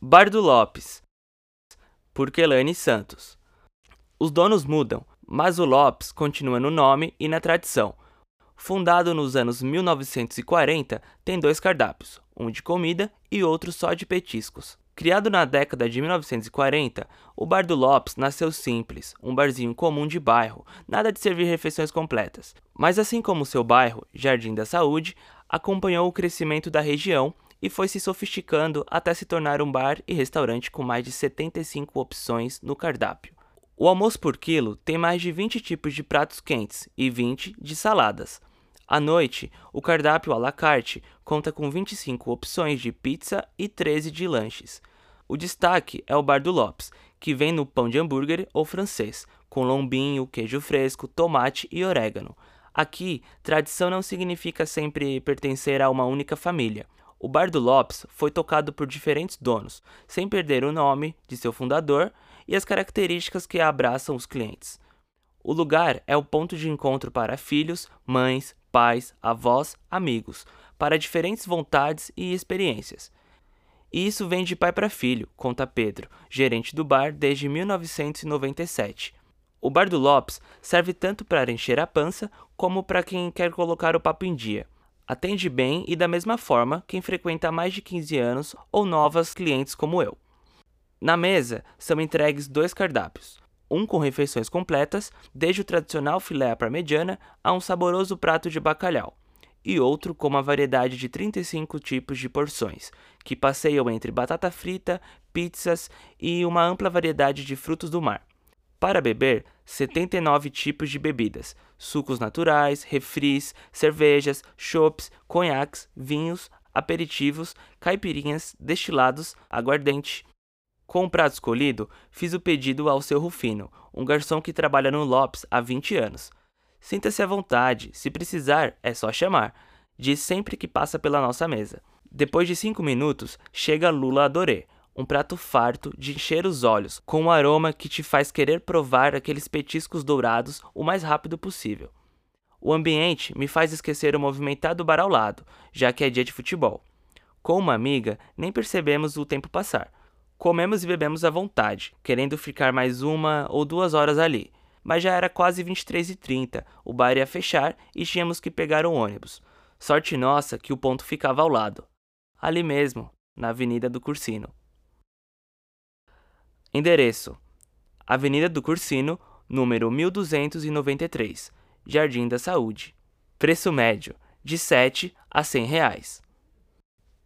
Bar do Lopes, por Kelane Santos. Os donos mudam, mas o Lopes continua no nome e na tradição. Fundado nos anos 1940, tem dois cardápios, um de comida e outro só de petiscos. Criado na década de 1940, o Bar do Lopes nasceu simples, um barzinho comum de bairro, nada de servir refeições completas. Mas assim como seu bairro, Jardim da Saúde, acompanhou o crescimento da região e foi se sofisticando até se tornar um bar e restaurante com mais de 75 opções no cardápio. O almoço por quilo tem mais de 20 tipos de pratos quentes e 20 de saladas. À noite, o cardápio à la carte conta com 25 opções de pizza e 13 de lanches. O destaque é o Bar do Lopes, que vem no pão de hambúrguer ou francês, com lombinho, queijo fresco, tomate e orégano. Aqui, tradição não significa sempre pertencer a uma única família. O Bar do Lopes foi tocado por diferentes donos, sem perder o nome de seu fundador e as características que abraçam os clientes. O lugar é o ponto de encontro para filhos, mães, pais, avós, amigos, para diferentes vontades e experiências. E isso vem de pai para filho, conta Pedro, gerente do bar desde 1997. O Bar do Lopes serve tanto para encher a pança como para quem quer colocar o papo em dia. Atende bem e da mesma forma quem frequenta há mais de 15 anos ou novas clientes como eu. Na mesa são entregues dois cardápios, um com refeições completas, desde o tradicional filé à parmegiana a um saboroso prato de bacalhau, e outro com uma variedade de 35 tipos de porções, que passeiam entre batata frita, pizzas e uma ampla variedade de frutos do mar. Para beber, 79 tipos de bebidas, sucos naturais, refris, cervejas, chopps, conhaques, vinhos, aperitivos, caipirinhas, destilados, aguardente, com o prato escolhido, fiz o pedido ao seu Rufino, um garçom que trabalha no Lopes há 20 anos. Sinta-se à vontade, se precisar, é só chamar. Diz sempre que passa pela nossa mesa. Depois de 5 minutos, chega Lula Adoré, um prato farto de encher os olhos, com um aroma que te faz querer provar aqueles petiscos dourados o mais rápido possível. O ambiente me faz esquecer o movimentado bar ao lado, já que é dia de futebol. Com uma amiga, nem percebemos o tempo passar. Comemos e bebemos à vontade, querendo ficar mais uma ou duas horas ali. Mas já era quase 23h30, o bar ia fechar e tínhamos que pegar um ônibus. Sorte nossa que o ponto ficava ao lado. Ali mesmo, na Avenida do Cursino. Endereço: Avenida do Cursino, número 1293, Jardim da Saúde. Preço médio: de 7 a 100 reais.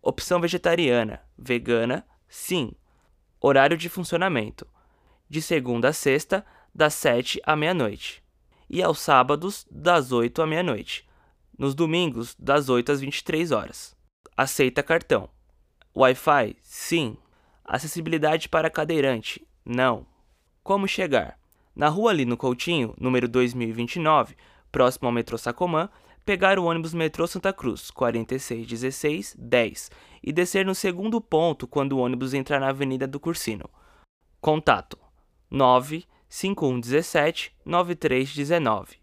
Opção vegetariana, vegana, sim. Horário de funcionamento: de segunda a sexta, das 7 à meia-noite. E aos sábados, das 8 à meia-noite. Nos domingos, das 8 às 23 horas. Aceita cartão. Wi-Fi? Sim. Acessibilidade para cadeirante? Não. Como chegar? Na rua Lino Coutinho, número 2029, próximo ao metrô Sacomã, pegar o ônibus metrô Santa Cruz 4616 10 e descer no segundo ponto quando o ônibus entrar na Avenida do Cursino. Contato 95117 9319